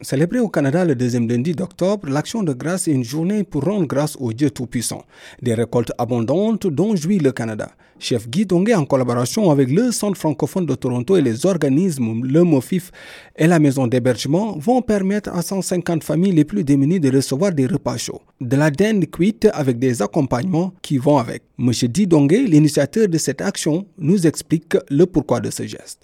Célébrée au Canada le deuxième lundi d'octobre, l'action de grâce est une journée pour rendre grâce au Dieu Tout-Puissant. Des récoltes abondantes dont jouit le Canada. Chef Guy Dongué, en collaboration avec le Centre francophone de Toronto et les organismes Le Mofif et la maison d'hébergement, vont permettre à 150 familles les plus démunies de recevoir des repas chauds. De la dinde cuite avec des accompagnements qui vont avec. Monsieur Guy Dongué, l'initiateur de cette action, nous explique le pourquoi de ce geste.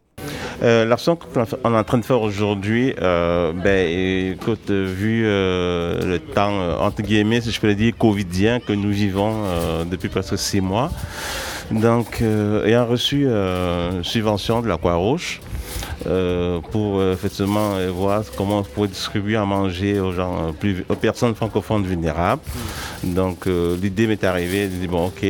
Euh, L'action qu'on est en train de faire aujourd'hui, euh, ben, écoute, vu euh, le temps, entre guillemets, si je peux le dire, covidien que nous vivons depuis presque six mois, donc ayant reçu une subvention de la Croix-Rouge, euh, pour effectivement voir comment on pourrait distribuer à manger aux gens aux personnes francophones vulnérables. Donc l'idée m'est arrivée, de dire bon ok,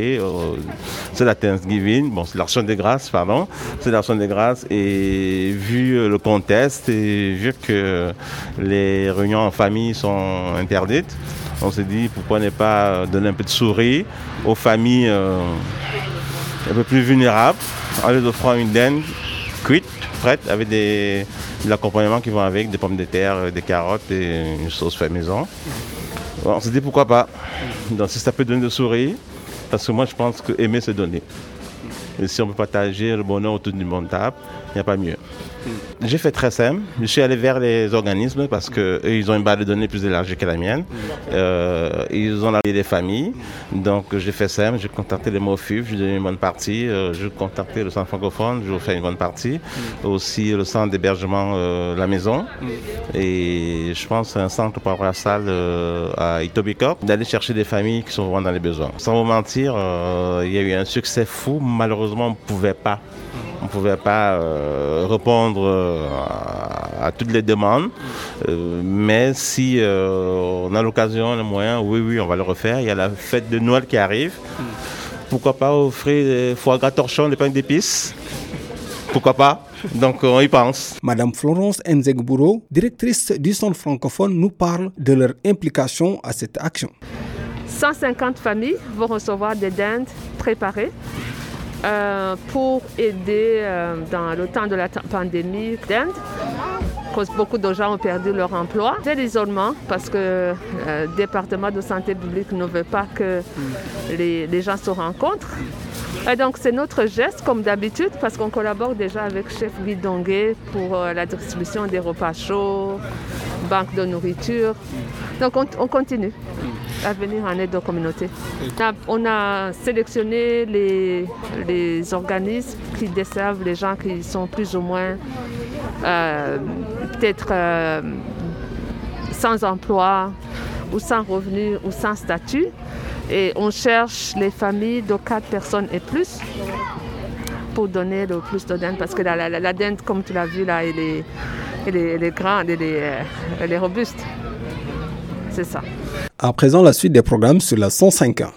c'est la Thanksgiving, bon c'est l'action des grâces, pardon, c'est l'action des grâces. Et vu le contexte et vu que les réunions en famille sont interdites, on s'est dit pourquoi ne pas donner un peu de souris aux familles euh, un peu plus vulnérables en leur offrant une dinde cuite avec des, de l'accompagnement qui vont avec, des pommes de terre, des carottes et une sauce fait maison. On s'est dit pourquoi pas. Donc si ça peut donner de sourire, parce que moi je pense que aimer c'est donner. Si on peut partager le bonheur autour d'une bonne table, il n'y a pas mieux. J'ai fait très simple. Je suis allé vers les organismes parce qu'ils ont une base de données plus élargie que la mienne. Euh, ils ont appelé des familles. Donc j'ai fait simple. J'ai contacté les MOFUF, j'ai donné une bonne partie. Euh, j'ai contacté le centre francophone, j'ai fait une bonne partie. Aussi le centre d'hébergement euh, La Maison. Et je pense un centre paroissial euh, à Itobicoke, d'aller chercher des familles qui sont vraiment dans les besoins. Sans vous mentir, il y a eu un succès fou. Malheureusement, on ne pouvait pas on ne pouvait pas euh, répondre euh, à, à, toutes les demandes. Euh, mais si euh, on a l'occasion, le moyen, oui, oui, on va le refaire. Il y a la fête de Noël qui arrive. Pourquoi pas offrir des foie gras torchon, des pains d'épices? Pourquoi pas? Donc on y pense. Madame Florence Nzegburo, directrice du Centre francophone, nous parle de leur implication à cette action. 150 familles vont recevoir des dindes préparées euh, pour aider euh, dans le temps de la pandémie d'Inde. Cause beaucoup de gens ont perdu leur emploi. C'est l'isolement parce que le département de santé publique ne veut pas que les, gens se rencontrent. Et donc c'est notre geste comme d'habitude parce qu'on collabore déjà avec Chef Guy Dongué pour euh, la distribution des repas chauds, banque de nourriture. Donc on, on continue à venir en aide aux communautés. On a, on a sélectionné les, les, organismes qui desservent les gens qui sont plus ou moins euh, peut-être euh, sans emploi ou sans revenu ou sans statut. Et on cherche les familles de 4 personnes et plus pour donner le plus de dinde parce que la, la, la dinde, comme tu l'as vu là, elle est, elle est, elle est grande, elle est, elle est robuste. À présent, la suite des programmes sur la 105 ans.